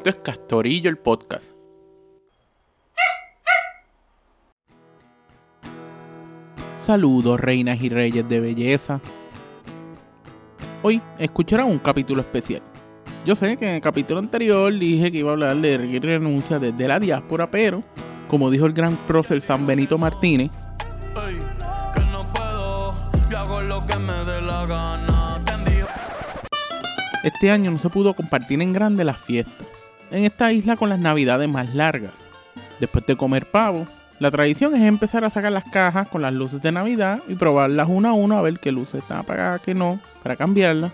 Esto es Castorillo el podcast. Saludos, reinas y reyes de belleza. Hoy escucharán un capítulo especial. Yo sé que en el capítulo anterior dije que iba a hablar de renuncia desde la diáspora, pero, como dijo el gran prócer San Benito Martínez, este año no se pudo compartir en grande las fiestas, en esta isla con las navidades más largas. Después de comer pavo, la tradición es empezar a sacar las cajas con las luces de Navidad y probarlas una a una a ver qué luces están apagadas, qué no, para cambiarlas.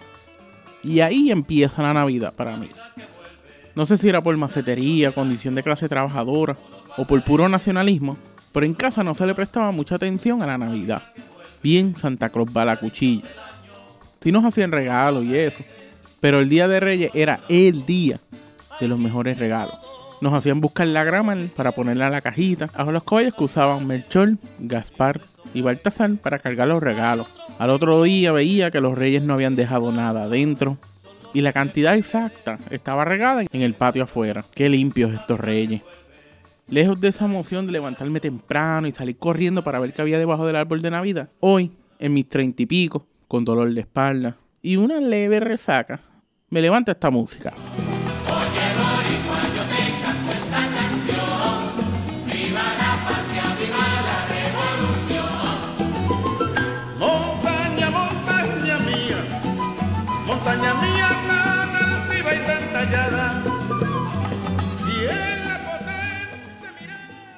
Y ahí empieza la Navidad para mí. No sé si era por macetería, condición de clase trabajadora o por puro nacionalismo, pero en casa no se le prestaba mucha atención a la Navidad. Bien Santa Cruz va la cuchilla. Si nos hacían regalos y eso, pero el Día de Reyes era el día de los mejores regalos. Nos hacían buscar la grama para ponerla a la cajita a los caballos que usaban Melchor, Gaspar y Baltasar para cargar los regalos. Al otro día veía que los reyes no habían dejado nada adentro y la cantidad exacta estaba regada en el patio afuera. Qué limpios estos reyes. Lejos de esa emoción de levantarme temprano y salir corriendo para ver qué había debajo del árbol de Navidad, hoy, en mis treinta y pico, con dolor de espalda y una leve resaca, me levanta esta música.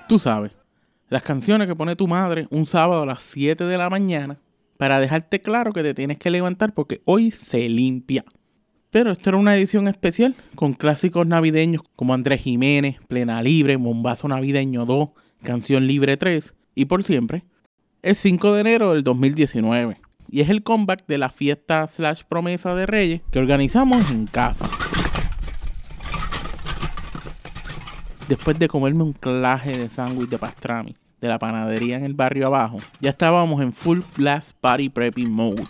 Tú sabes, las canciones que pone tu madre un sábado a las 7 de la mañana para dejarte claro que te tienes que levantar porque hoy se limpia. Pero esta era una edición especial con clásicos navideños como Andrés Jiménez, Plena Libre, Bombazo Navideño 2, Canción Libre 3 y Por Siempre. Es 5 de enero del 2019 y es el comeback de la fiesta slash promesa de Reyes que organizamos en casa. Después de comerme un claje de sándwich de pastrami de la panadería en el barrio abajo, ya estábamos en full blast party prepping mode.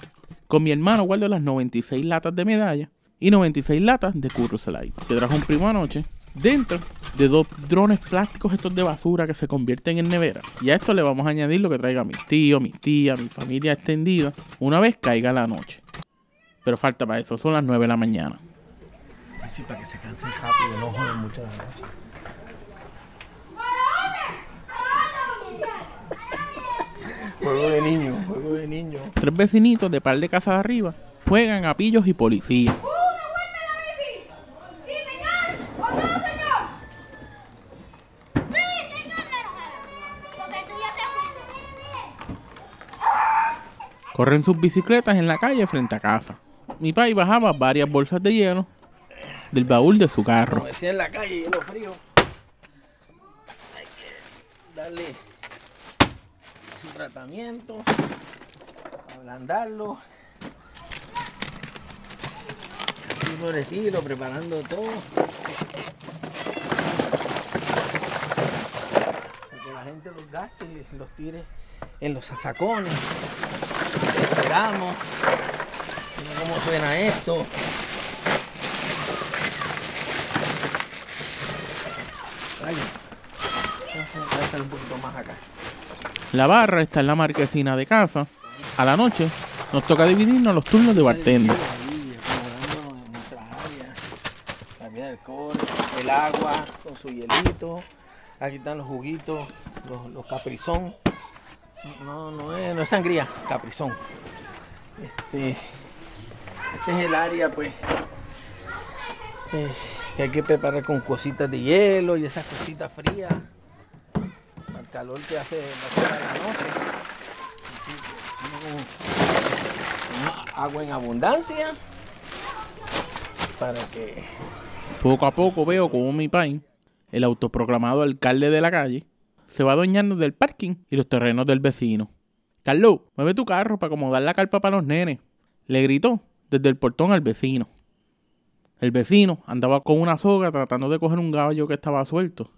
Con mi hermano guardo las 96 latas de medalla y 96 latas de Curro Light que trajo un primo anoche dentro de dos drones plásticos estos de basura que se convierten en nevera. Y a esto le vamos a añadir lo que traiga mis tíos, mis tías, mi familia extendida, una vez caiga la noche. Pero falta para eso, son las 9 de la mañana. Sí, sí, para que se cansen rápido. Juego de niño, juego de niño. Tres vecinitos de par de casas arriba juegan a pillos y policías. Corren sus bicicletas en la calle frente a casa. Mi padre bajaba varias bolsas de hielo del baúl de su carro. Como decía en la calle, hielo frío. Hay que darle tratamiento, ablandarlo. Así por estilo, preparando todo. Para que la gente los gaste y los tire en los zafacones. Esperamos. Cómo suena esto. Ay, Voy a estar un poquito más acá. La barra está en la marquesina de casa. A la noche nos toca dividirnos los turnos de bartender. El agua con su hielito. Aquí están los juguitos, los, los caprizón. No, no es, no es sangría, caprizón. Este, este es el área, pues, eh, que hay que preparar con cositas de hielo y esas cositas frías. El calor que hace la noche. Agua en abundancia para que Poco a poco veo como mi pai, el autoproclamado alcalde de la calle, se va adueñando del parking y los terrenos del vecino. Carlos, mueve tu carro para acomodar la carpa para los nenes. Le gritó desde el portón al vecino. El vecino andaba con una soga tratando de coger un caballo que estaba suelto.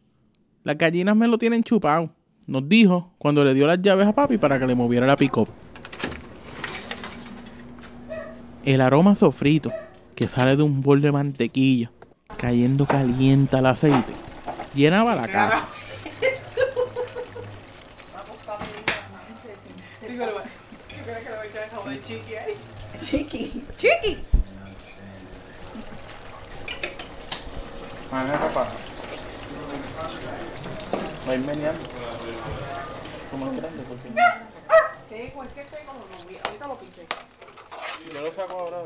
Las gallinas me lo tienen chupado, nos dijo cuando le dio las llaves a papi para que le moviera la pick El aroma sofrito que sale de un bol de mantequilla cayendo caliente al aceite, llenaba la casa. Chiqui, chiqui. Papá. Va a ir meneando. Son más grandes porque ¿Qué? ¿Cualquier té con los nombres? Ahorita lo pisé. yo lo saco ahora.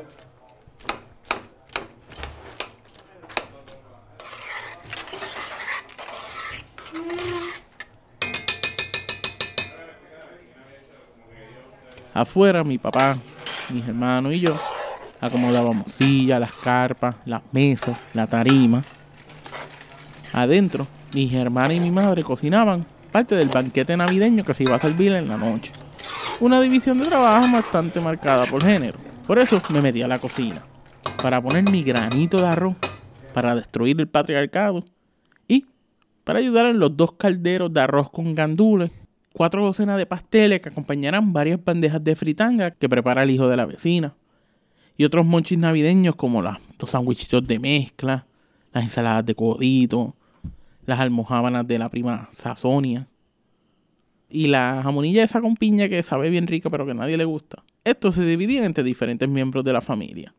Afuera mi papá, mis hermanos y yo acomodábamos sillas, las carpas, las mesas, la tarima. Adentro, mis hermanas y mi madre cocinaban parte del banquete navideño que se iba a servir en la noche. Una división de trabajo bastante marcada por género. Por eso me metí a la cocina, para poner mi granito de arroz, para destruir el patriarcado y para ayudar en los dos calderos de arroz con gandules, cuatro docenas de pasteles que acompañarán varias bandejas de fritanga que prepara el hijo de la vecina, y otros monchis navideños como los sandwichitos de mezcla, las ensaladas de codito, las almojábanas de la prima Sasonia y la jamonilla esa con piña que sabe bien rica pero que a nadie le gusta. Estos se dividían entre diferentes miembros de la familia.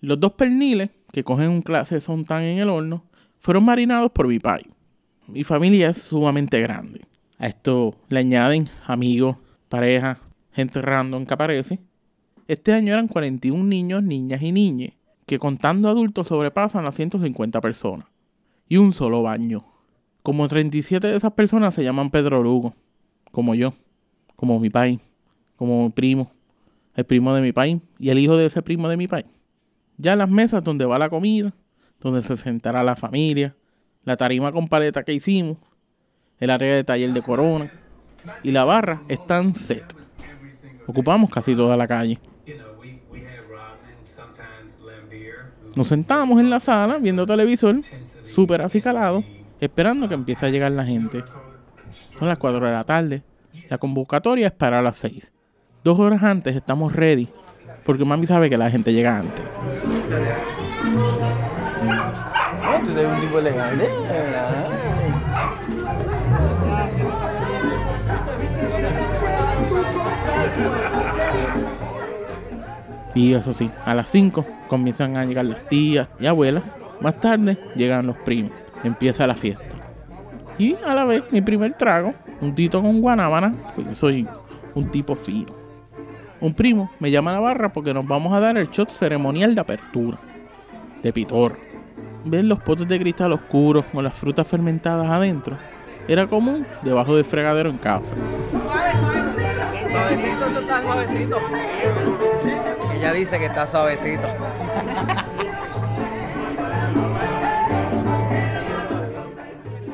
Los dos perniles, que cogen un clase de sontán en el horno, fueron marinados por mi pai. Mi familia es sumamente grande. A esto le añaden amigos, parejas, gente random que aparece. Este año eran 41 niños, niñas y niñas, que contando adultos sobrepasan las 150 personas. Y un solo baño. Como 37 de esas personas se llaman Pedro Lugo, como yo, como mi pai, como mi primo, el primo de mi pai y el hijo de ese primo de mi pai. Ya las mesas donde va la comida, donde se sentará la familia, la tarima con paleta que hicimos, el área de taller de corona y la barra están set. Ocupamos casi toda la calle. Nos sentamos en la sala viendo televisor, súper acicalados, esperando que empiece a llegar la gente. Son las 4 de la tarde. La convocatoria es para las 6. Dos horas antes estamos ready, porque mami sabe que la gente llega antes. No, tú eres un tipo de verdad. Y eso sí, a las 5 comienzan a llegar las tías y abuelas. Más tarde llegan los primos. Empieza la fiesta. Y a la vez mi primer trago, un tito con guanábana, porque yo soy un tipo fino. Un primo me llama a la barra porque nos vamos a dar el shot ceremonial de apertura. De pitor. Ver los potes de cristal oscuros con las frutas fermentadas adentro era común debajo del fregadero en casa. Suave, suave. Suavecito, tú estás suavecito. Ella dice que está suavecito.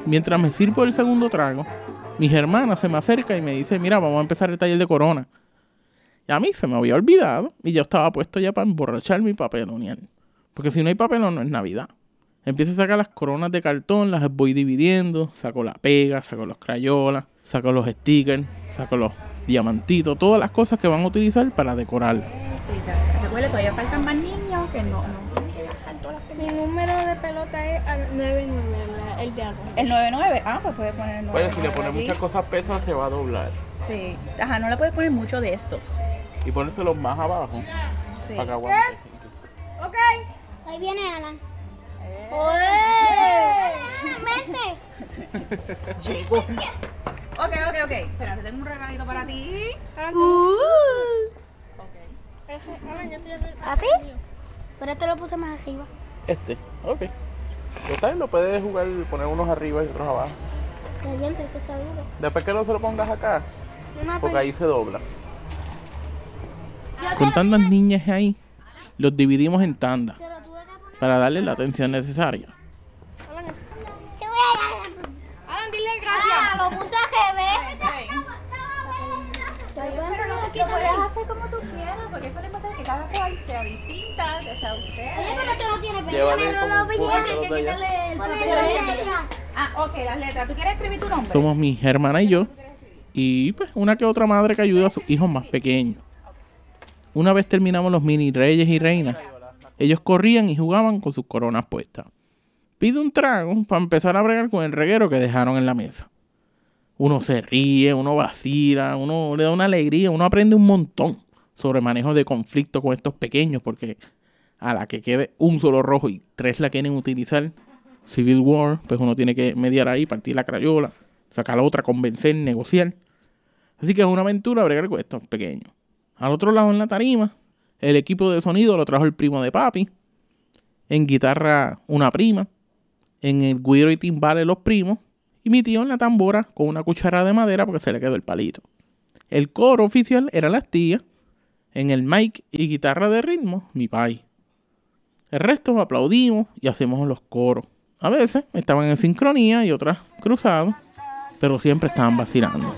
Mientras me sirvo el segundo trago, mis hermanas se me acerca y me dice, mira, vamos a empezar el taller de corona. Y a mí se me había olvidado y yo estaba puesto ya para emborrachar mi papelonial. Porque si no hay papelón no es Navidad. Empiezo a sacar las coronas de cartón, las voy dividiendo, saco la pega, saco los crayolas, saco los stickers, saco los diamantitos, todas las cosas que van a utilizar para decorar. Sí, recuerda, todavía faltan más niños que no, no tienen que viajar todas las Mi número de pelota es al 99, la- el de arroz. El 99, ah, pues puedes poner el 99. allí. cosas pesas se va a doblar. Sí, ajá, no le puedes poner mucho de estos. Y ponérselos más abajo Sí. que aguante. Ok. Ahí viene Alan. ¡Oye! Vente. Ok, ok, ok. Espérate, tengo un regalito para ti. Uh. Ese, Alan, ya estoy abri- ¿Así? Pero este lo puse más arriba. Este, ok. Lo sabes, lo puedes jugar, poner unos arriba y otros abajo. Caliente, este está duro. Después que no se lo pongas acá, porque ahí se dobla. Con tantas niñas ahí, los dividimos en tandas lo para darle la atención necesaria. Alan. Alan, dile gracias. Ah, lo puse a GB. Pero no, lo puedes hacer como tú quieras, porque eso le importa que cada cual sea distinta, que sea usted. Oye, pero no. Ah, ok, las letras. ¿Tú quieres escribir tu nombre? Somos mi hermana y yo, y pues una que otra madre que ayuda a sus hijos más pequeños. Una vez terminamos los mini reyes y reinas, Ellos corrían y jugaban con sus coronas puestas. Pide un trago para empezar a bregar con el reguero que dejaron en la mesa. Uno se ríe, uno vacila, uno le da una alegría, uno aprende un montón sobre manejo de conflicto con estos pequeños, porque a la que quede un solo rojo y tres la quieren utilizar, Civil War, pues uno tiene que mediar ahí, partir la crayola, sacar la otra, convencer, negociar. Así que es una aventura bregar con estos pequeños. Al otro lado en la tarima, el equipo de sonido lo trajo el primo de papi. En guitarra, una prima. En el guiro y timbales, los primos. Y mi tío en la tambora con una cuchara de madera porque se le quedó el palito. El coro oficial era las tías. En el mic y guitarra de ritmo, mi pai. El resto aplaudimos y hacemos los coros. A veces estaban en sincronía y otras cruzados, pero siempre estaban vacilando.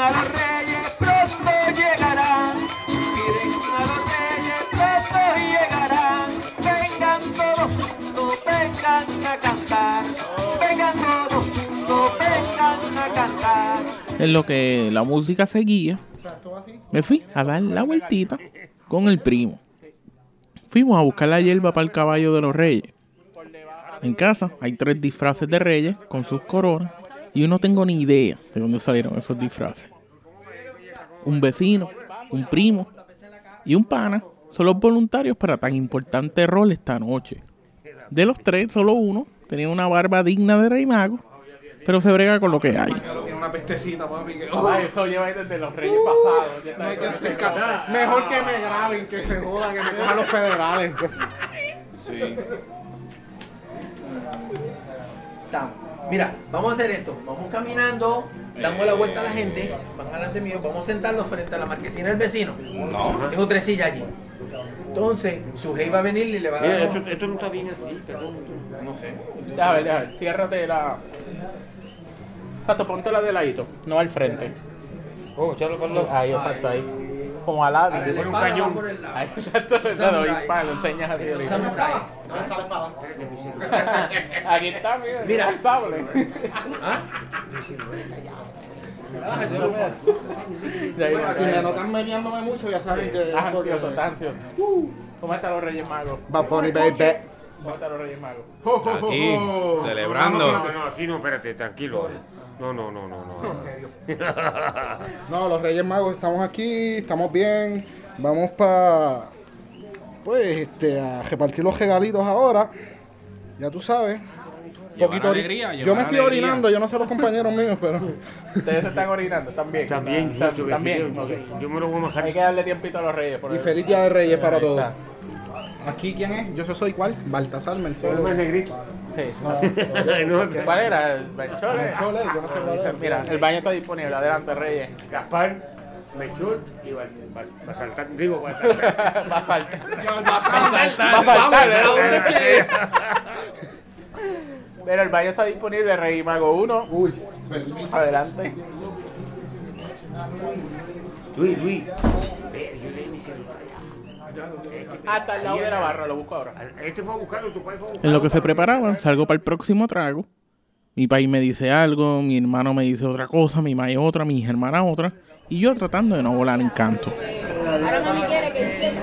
A los reyes, pronto llegarán. Miren a los reyes, pronto llegarán. Vengan todos, no vengan a cantar. Vengan todos, no vengan a cantar. En lo que la música seguía, me fui a dar la vueltita con el primo. Fuimos a buscar la hierba para el caballo de los reyes. En casa hay tres disfraces de reyes con sus coronas y yo no tengo ni idea de dónde salieron esos disfraces. Un vecino, un primo y un pana son los voluntarios para tan importante rol esta noche. De los tres, solo uno tenía una barba digna de rey mago, pero se brega con lo que hay. Tiene una pestecita, papi. Que, eso lleva desde los reyes pasados. no que Mejor que me graben, que se joda, que me cojan los federales. Sí. Estamos. Mira, vamos a hacer esto. Vamos caminando, damos la vuelta a la gente, van adelante mío, vamos a sentarnos frente a la marquesina del vecino. No. Tengo tres sillas allí. Entonces, su va a venir y le va a dar. unos- esto no está bien así, No sé. A ver, a ver, ciérrate la. Exacto, ponte la de ladito, no al frente. Oh, echarlo con los... Ahí, exacto, ahí. Como al lado. Ahora el Por un va cañón. por el lado. Ahí, exacto, le doy para, lo enseñas así. Eso es ahorita. samurai. ¿Dónde está la espada? Aquí está, mira, Mira. el sable. ¿Ah? Ah, Si me notan mediándome mucho, ya saben que. Estás ansioso, estás ansioso. ¿Cómo están los Reyes Magos? Bad Bunny, baby. ¿Cómo están los Reyes Magos? Aquí, celebrando. No, no, así no, espérate, tranquilo. No, no, no, no, no. No, los Reyes Magos estamos aquí, estamos bien. Vamos para. Pues, este, a repartir los regalitos ahora. Ya tú sabes. Poquito alegría, yo me estoy alegría. orinando, yo no sé los compañeros míos, pero. Ustedes se están orinando, también. También, Están- yo, También, yo, me lo voy a bajar. Hay que darle tiempito a los Reyes. Por Y ahí. feliz día de Reyes para todos. Aquí, ¿quién es? Yo soy cuál? Baltasar El Mercedes. Más negrito. Sí. No, ¿Cuál era? ¿El Benchole? Benchole, yo no sé cuál. Mira, el baño está disponible. Adelante, Reyes. Gaspar, Melchor y va, va, va a saltar, digo, va a saltar. Va a faltar. Va a saltar. Va a faltar, ¿verdad? ¿Dónde? Mira, el baño está disponible. Rey Mago 1. Uy, Adelante. Luis, Luis. Yo le di mi celular. Hasta el lado de la barra, lo busco ahora. Este fue a buscarlo, tu padre fue a buscarlo. En lo que se preparaban, salgo para el próximo trago. Mi país me dice algo, mi hermano me dice otra cosa, mi madre otra, mis hermanas otra. Y yo tratando de no volar en canto. Ahora mami quiere que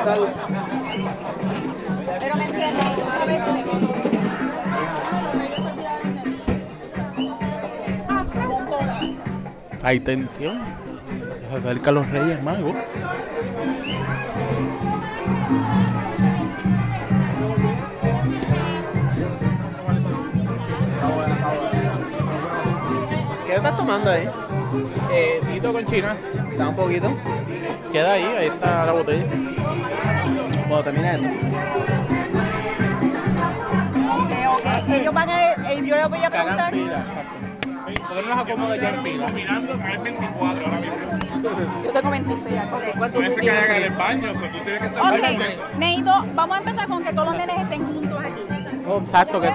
al. Pero me entiendes, tú sabes que Hay tensión. Se acercan los Reyes Magos. ¿Qué estás tomando ahí? Eh, Tito con China. Da un poquito. Queda ahí, ahí está la botella. Cuando termine esto. Ok, ok. Ellos van a, yo les voy a preguntar. ¿Por qué no los acomoda ya en fila? Mirando hay 24 ahora mismo. Yo tengo 26. ok. ¿Cuánto tú Parece que hagan en el baño, o sea, tú tienes que estar Ok, necesito, vamos a empezar con que todos los nenes estén juntos aquí. Exacto, que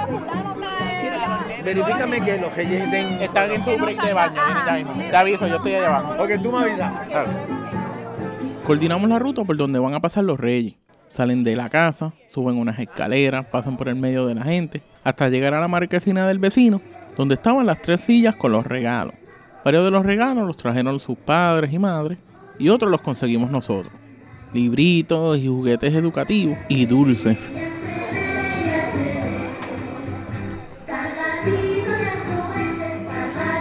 Verifícame que los reyes estén. están en su break de baño. viene ya mismo. Te aviso, yo estoy allá abajo. Ok, tú me avisas. Coordinamos la ruta por donde van a pasar los reyes. Salen de la casa, suben unas escaleras, pasan por el medio de la gente, hasta llegar a la marquesina del vecino, donde estaban las tres sillas con los regalos. Varios de los regalos los trajeron sus padres y madres, y otros los conseguimos nosotros. Libritos y juguetes educativos y dulces.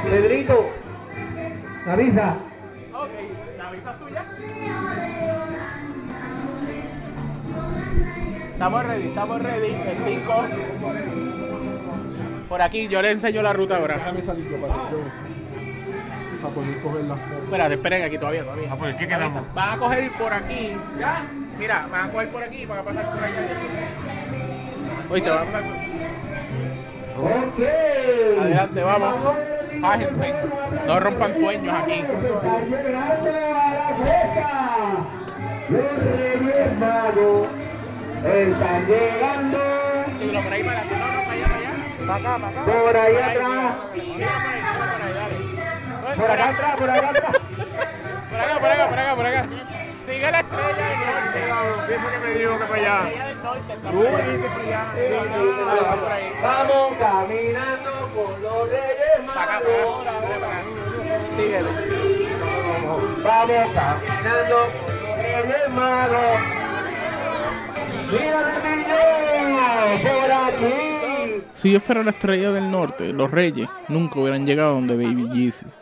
Pedrito, avisa. Ok, ¿me avisas tú ya? Estamos ready, estamos ready. El 5. Por aquí, yo le enseño la ruta ahora. Déjame salir yo para yo. Para poder coger las fotos. Espérate, esperen aquí todavía, todavía. Ah, pues, ¿qué quedamos? Van a coger por aquí. ¿Ya? Mira, van a coger por aquí y van a pasar por allá. Oíste, van a pasar por Ok. Adelante, vamos. Fájense. No rompan sueños aquí. Llegando la están llegando. Síguelo por ahí para adelante. No, no, Por ahí atrás. Por acá atrás, por acá atrás. Por acá, por acá, por acá, por acá. Sigue la estrella del que me dijo que para allá. Vamos caminando con los Reyes Magos. Vamos caminando con los Reyes Magos. Mira el niño por aquí. Si yo fuera la estrella del norte, los reyes nunca hubieran llegado donde Baby Jesus.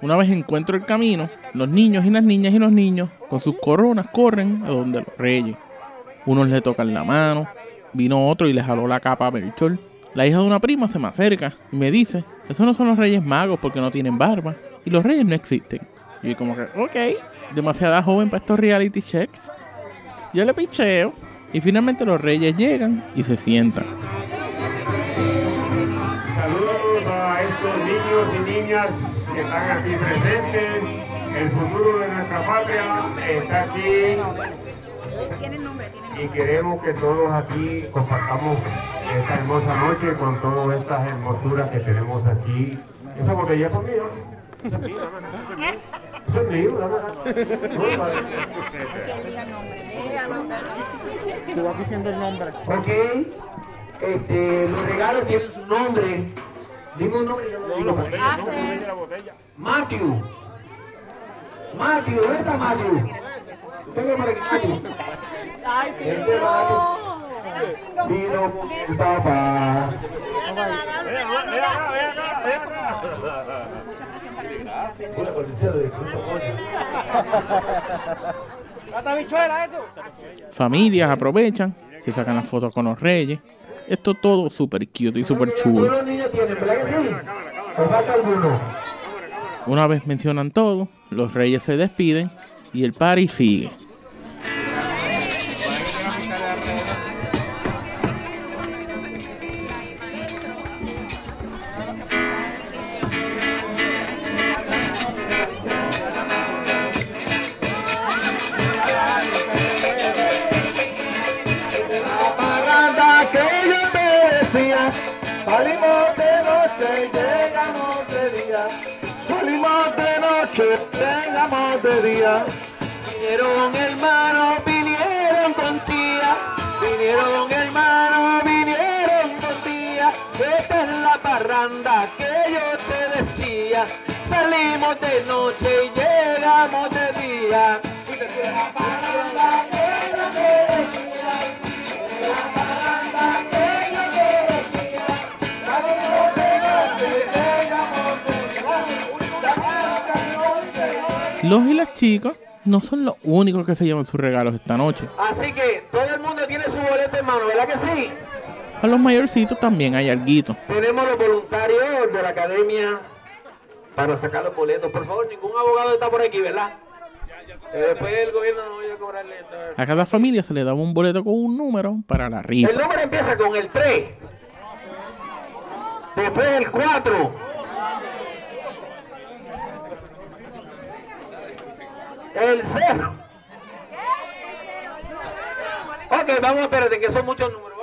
Una vez encuentro el camino, los niños y las niñas y los niños con sus coronas corren a donde los reyes. Unos le tocan la mano, vino otro y le jaló la capa a Melchor. La hija de una prima se me acerca y me dice, esos no son los reyes magos porque no tienen barba y los reyes no existen. Y como que, ok, demasiada joven para estos reality checks. Yo le picheo y finalmente los reyes llegan y se sientan. Saludos a estos niños y niñas que están aquí presentes. El futuro de nuestra patria está aquí y queremos que todos aquí compartamos esta hermosa noche con todas estas hermosuras que tenemos aquí. Esa botella es conmigo. Mío, diga el nombre. Déjalo. Tú vas diciendo el nombre. Ok. Este, los regalos tienen su nombre. Dime un nombre y yo lo digo. botella. Matthew. Matthew, ¿dónde está Matthew? Para Matthew. Ay, Este Matthew vino papá. Una de Familias aprovechan, se sacan las fotos con los reyes. Esto todo súper cute y súper chulo. Una vez mencionan todo, los reyes se despiden y el party sigue. Llegamos de día. Vinieron hermanos, vinieron con tía. Vinieron hermanos, vinieron con tía. Esta es la parranda que yo te decía. Salimos de noche y llegamos de día. Los y las chicas no son los únicos que se llevan sus regalos esta noche. Así que todo el mundo tiene su boleto en mano, ¿verdad que sí? A los mayorcitos también hay alguito. Tenemos los voluntarios de la academia para sacar los boletos. Por favor, ningún abogado está por aquí, ¿verdad? Eh, después el gobierno no vaya a cobrarle. A cada familia se le daba un boleto con un número para la rifa. El número empieza con el 3. Después el 4. El 0. Ok, vamos, espérate, que son muchos números.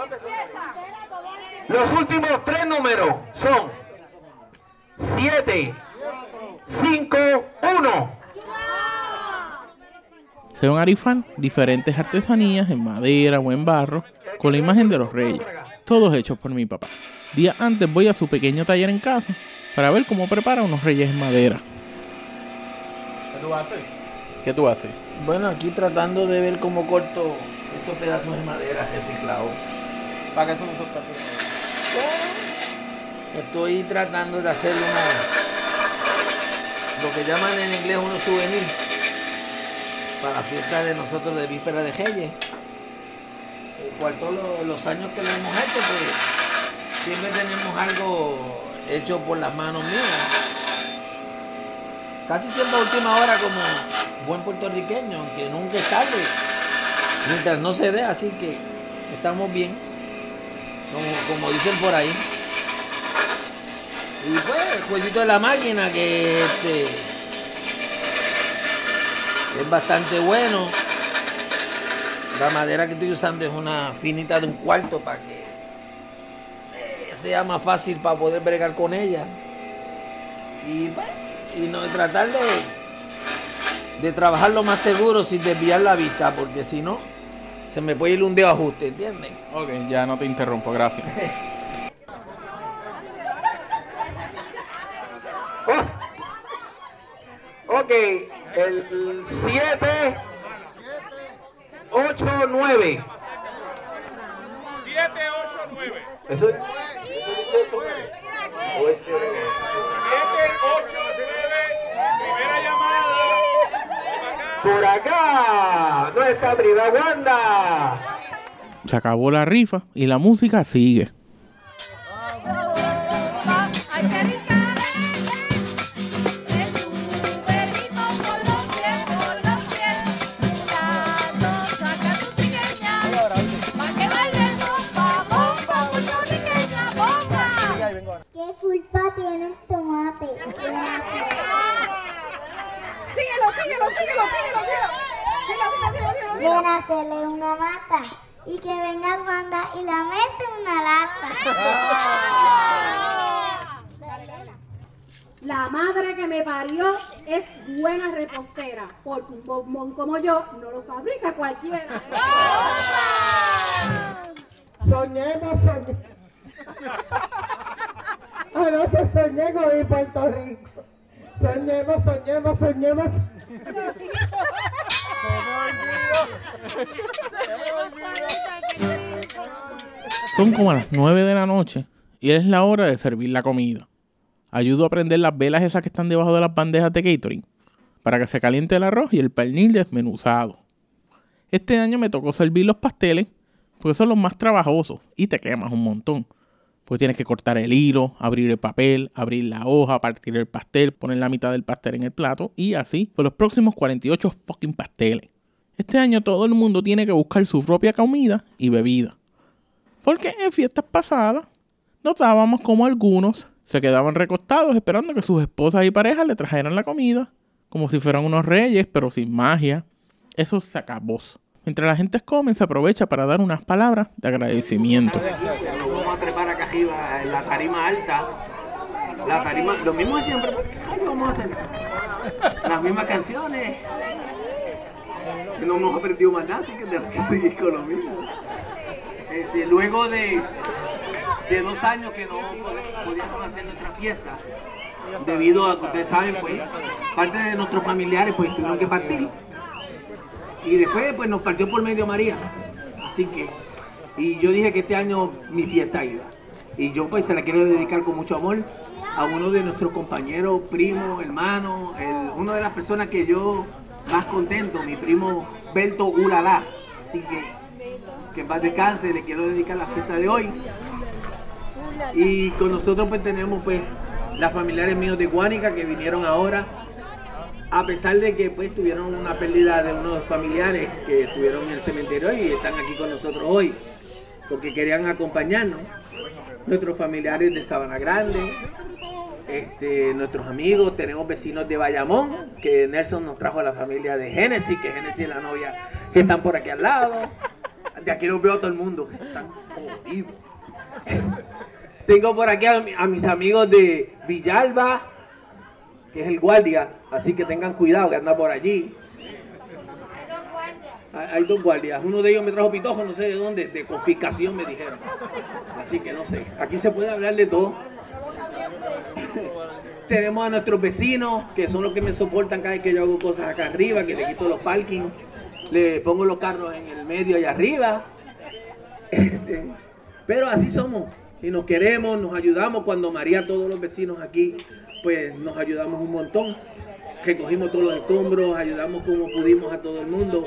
Los últimos tres números son 7, 5, 1. Se van a rifar diferentes artesanías en madera o en barro con la imagen de los reyes, todos hechos por mi papá. Días antes voy a su pequeño taller en casa para ver cómo prepara unos reyes en madera. ¿Qué tú haces? ¿Qué tú haces? Bueno, aquí tratando de ver cómo corto estos pedazos de madera reciclados. ¿Para qué son esos Estoy tratando de hacer una. lo que llaman en inglés unos souvenirs. Para la fiesta de nosotros de Víspera de Reyes. Todos los, los años que lo hemos hecho, pues siempre tenemos algo hecho por las manos mías. Casi siempre a última hora como buen puertorriqueño, aunque nunca es tarde. Mientras no se dé, así que, que estamos bien. Como, como dicen por ahí. Y pues, el jueguito de la máquina que este, es bastante bueno. La madera que estoy usando es una finita de un cuarto para que eh, sea más fácil para poder bregar con ella. Y, pues, y no tratar de, de trabajar lo más seguro sin desviar la vista, porque si no, se me puede ir un dedo ajuste, ¿entienden? Ok, ya no te interrumpo, gracias. Ok, el 7, 8, 9. 7, 8, 9. Eso es 7, 8, Por acá, nuestra prima Wanda. Se acabó la rifa y la música sigue. Ven a hacerle una mata y que venga Wanda y la mete en una lata. La madre que me parió es buena repostera, porque un bombón como yo no lo fabrica cualquiera. Soñemos, soñemos. Anoche soñé con mi Puerto Rico. Soñemos, soñemos, soñemos. Son como las 9 de la noche y es la hora de servir la comida. Ayudo a prender las velas esas que están debajo de las bandejas de catering para que se caliente el arroz y el pernil desmenuzado. Este año me tocó servir los pasteles porque son los más trabajosos y te quemas un montón. Pues tienes que cortar el hilo, abrir el papel, abrir la hoja, partir el pastel, poner la mitad del pastel en el plato y así por los próximos 48 fucking pasteles. Este año todo el mundo tiene que buscar su propia comida y bebida. Porque en fiestas pasadas notábamos como algunos se quedaban recostados esperando que sus esposas y parejas le trajeran la comida, como si fueran unos reyes, pero sin magia. Eso se acabó. Mientras la gente come, se aprovecha para dar unas palabras de agradecimiento. Vamos a la tarima alta. La tarima, lo mismo siempre. Vamos a hacer las mismas canciones. No hemos aprendido más nada, así que tenemos que seguir con lo mismo. Este, luego de, de dos años que no podíamos hacer nuestra fiesta, debido a que ustedes saben, pues, parte de nuestros familiares pues tuvieron que partir. Y después pues nos partió por medio María. Así que, y yo dije que este año mi fiesta iba. Y yo pues se la quiero dedicar con mucho amor a uno de nuestros compañeros, primos, hermanos, el- una de las personas que yo más contento, mi primo Belto Uralá. Así que, que en paz descanse, le quiero dedicar la fiesta de hoy. Y con nosotros pues tenemos pues las familiares míos de Guánica que vinieron ahora a pesar de que pues tuvieron una pérdida de unos familiares que estuvieron en el cementerio y están aquí con nosotros hoy, porque querían acompañarnos. Nuestros familiares de Sabana Grande, este, nuestros amigos, tenemos vecinos de Bayamón, que Nelson nos trajo a la familia de Génesis, que Génesis es la novia que están por aquí al lado. De aquí los veo a todo el mundo, están jodidos. Tengo por aquí a, a mis amigos de Villalba, que es el guardia, así que tengan cuidado que anda por allí. Hay dos guardias, uno de ellos me trajo pitojo, no sé de dónde, de confiscación me dijeron. Así que no sé, aquí se puede hablar de todo. Tenemos a nuestros vecinos, que son los que me soportan cada vez que yo hago cosas acá arriba, que le quito los parkings, le pongo los carros en el medio allá arriba. Este, Pero así somos y nos queremos, nos ayudamos. Cuando María, todos los vecinos aquí, pues nos ayudamos un montón. Recogimos todos los escombros, ayudamos como pudimos a todo el mundo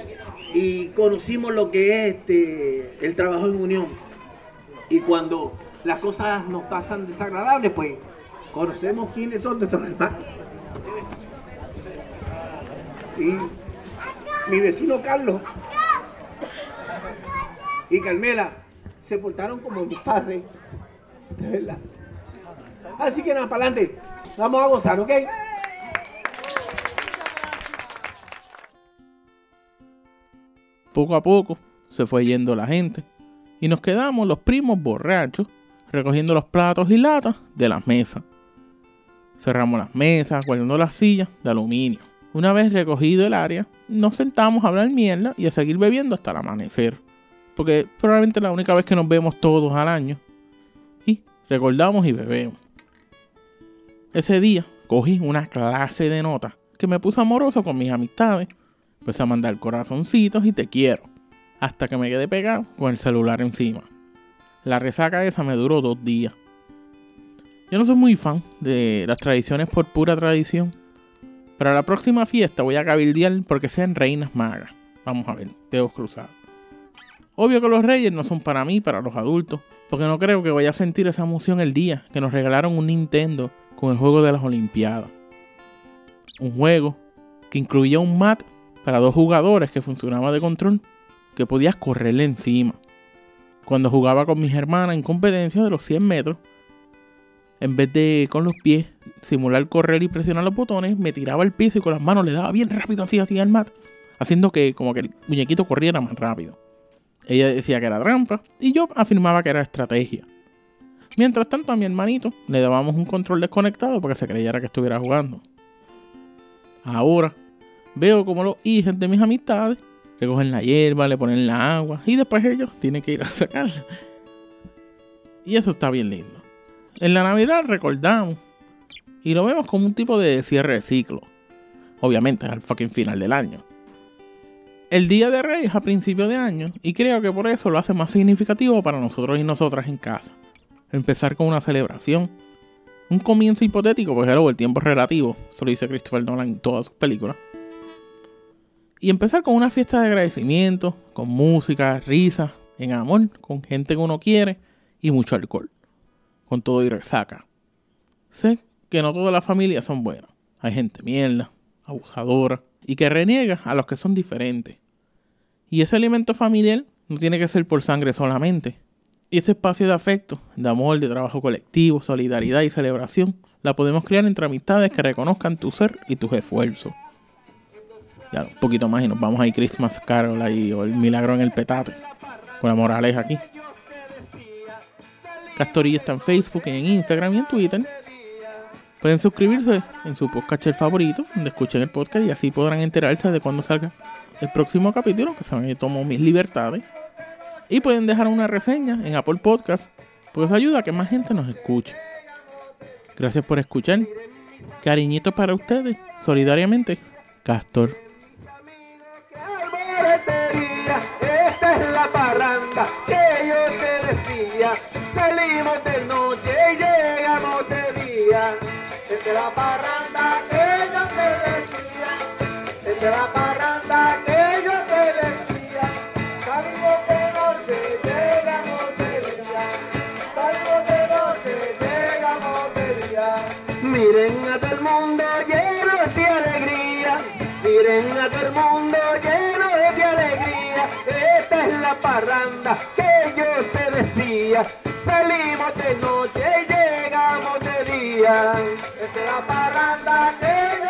y conocimos lo que es este, el trabajo en unión. Y cuando las cosas nos pasan desagradables, pues conocemos quiénes son nuestros hermanos. Y mi vecino Carlos y Carmela se portaron como mis padres. Así que nada, para adelante. Vamos a gozar, ¿ok? Poco a poco se fue yendo la gente y nos quedamos los primos borrachos recogiendo los platos y latas de las mesas. Cerramos las mesas, guardando las sillas de aluminio. Una vez recogido el área, nos sentamos a hablar mierda y a seguir bebiendo hasta el amanecer. Porque probablemente la única vez que nos vemos todos al año. Y recordamos y bebemos. Ese día cogí una clase de notas que me puso amoroso con mis amistades. Empecé a mandar corazoncitos y te quiero. Hasta que me quedé pegado con el celular encima. La resaca esa me duró dos días. Yo no soy muy fan de las tradiciones por pura tradición. Pero a la próxima fiesta voy a cabildear porque sean reinas magas. Vamos a ver, dedos cruzados. Obvio que los reyes no son para mí, para los adultos. Porque no creo que vaya a sentir esa emoción el día que nos regalaron un Nintendo con el juego de las Olimpiadas. Un juego que incluía un mat para dos jugadores que funcionaba de control, que podías correrle encima. Cuando jugaba con mis hermanas en competencia de los 100 metros, en vez de con los pies simular correr y presionar los botones, me tiraba al piso y con las manos le daba bien rápido así, así al mat, haciendo que como que el muñequito corriera más rápido. Ella decía que era trampa y yo afirmaba que era estrategia. Mientras tanto a mi hermanito le dábamos un control desconectado para que se creyera que estuviera jugando. Ahora veo como los hijos de mis amistades recogen la hierba, le ponen la agua y después ellos tienen que ir a sacarla. Y eso está bien lindo. En la Navidad recordamos y lo vemos como un tipo de cierre de ciclo. Obviamente al fucking final del año. El Día de Reyes a principio de año y creo que por eso lo hace más significativo para nosotros y nosotras en casa. Empezar con una celebración. Un comienzo hipotético, porque luego el tiempo es relativo. Eso lo dice Christopher Nolan en todas sus películas. Y empezar con una fiesta de agradecimiento, con música, risas, en amor, con gente que uno quiere y mucho alcohol. Con todo y resaca. Sé que no todas las familias son buenas. Hay gente mierda, abusadora y que reniega a los que son diferentes. Y ese alimento familiar no tiene que ser por sangre solamente. Y ese espacio de afecto, de amor, de trabajo colectivo, solidaridad y celebración, la podemos crear entre amistades que reconozcan tu ser y tus esfuerzos. Ya, un poquito más y nos vamos a ir Christmas Carol ahí, o el milagro en el petate. Con la moraleja aquí. Castorillo está en Facebook, en Instagram y en Twitter. Pueden suscribirse en su podcast favorito, donde escuchen el podcast y así podrán enterarse de cuando salga el próximo capítulo, que se me tomo mis libertades. Y pueden dejar una reseña en Apple Podcast, porque eso ayuda a que más gente nos escuche. Gracias por escuchar. Cariñitos para ustedes, solidariamente, Castor. parranda que yo te decía. Salimos de noche llegamos de día. Esta es la parranda que